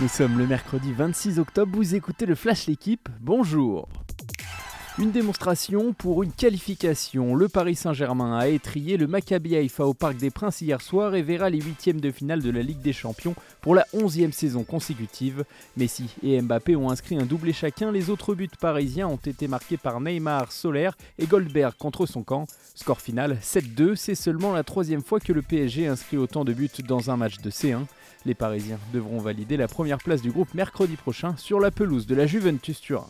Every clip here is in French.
Nous sommes le mercredi 26 octobre, vous écoutez le Flash L'équipe, bonjour une démonstration pour une qualification. Le Paris Saint-Germain a étrié le Maccabi Haïfa au Parc des Princes hier soir et verra les huitièmes de finale de la Ligue des Champions pour la onzième saison consécutive. Messi et Mbappé ont inscrit un doublé chacun. Les autres buts parisiens ont été marqués par Neymar, Solaire et Goldberg contre son camp. Score final 7-2. C'est seulement la troisième fois que le PSG inscrit autant de buts dans un match de C1. Les Parisiens devront valider la première place du groupe mercredi prochain sur la pelouse de la Juventus Turin.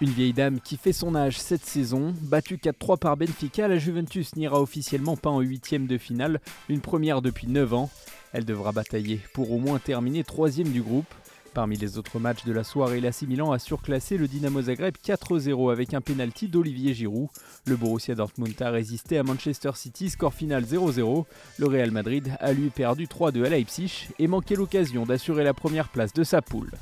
Une vieille dame qui fait son âge cette saison, battue 4-3 par Benfica, la Juventus n'ira officiellement pas en huitième de finale, une première depuis 9 ans. Elle devra batailler pour au moins terminer troisième du groupe. Parmi les autres matchs de la soirée, l'AC Milan a surclassé le Dynamo Zagreb 4-0 avec un penalty d'Olivier Giroud. Le Borussia Dortmund a résisté à Manchester City, score final 0-0. Le Real Madrid a lui perdu 3-2 à Leipzig et manqué l'occasion d'assurer la première place de sa poule.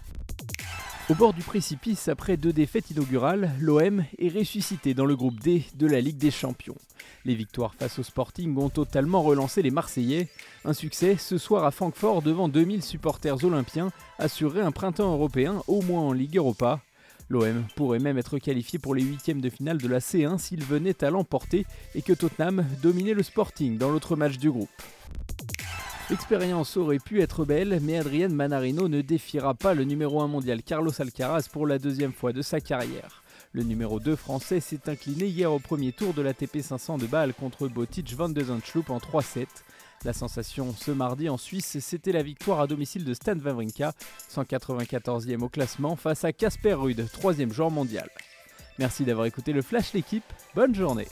Au bord du précipice, après deux défaites inaugurales, l'OM est ressuscité dans le groupe D de la Ligue des Champions. Les victoires face au Sporting ont totalement relancé les Marseillais. Un succès ce soir à Francfort devant 2000 supporters olympiens assurerait un printemps européen au moins en Ligue Europa. L'OM pourrait même être qualifié pour les huitièmes de finale de la C1 s'il venait à l'emporter et que Tottenham dominait le Sporting dans l'autre match du groupe. L'expérience aurait pu être belle, mais Adrien Manarino ne défiera pas le numéro 1 mondial Carlos Alcaraz pour la deuxième fois de sa carrière. Le numéro 2 français s'est incliné hier au premier tour de l'ATP 500 de Bâle contre Botic van de en 3-7. La sensation ce mardi en Suisse, c'était la victoire à domicile de Stan Wawrinka, 194e au classement face à Casper Ruud, troisième joueur mondial. Merci d'avoir écouté le Flash l'équipe, bonne journée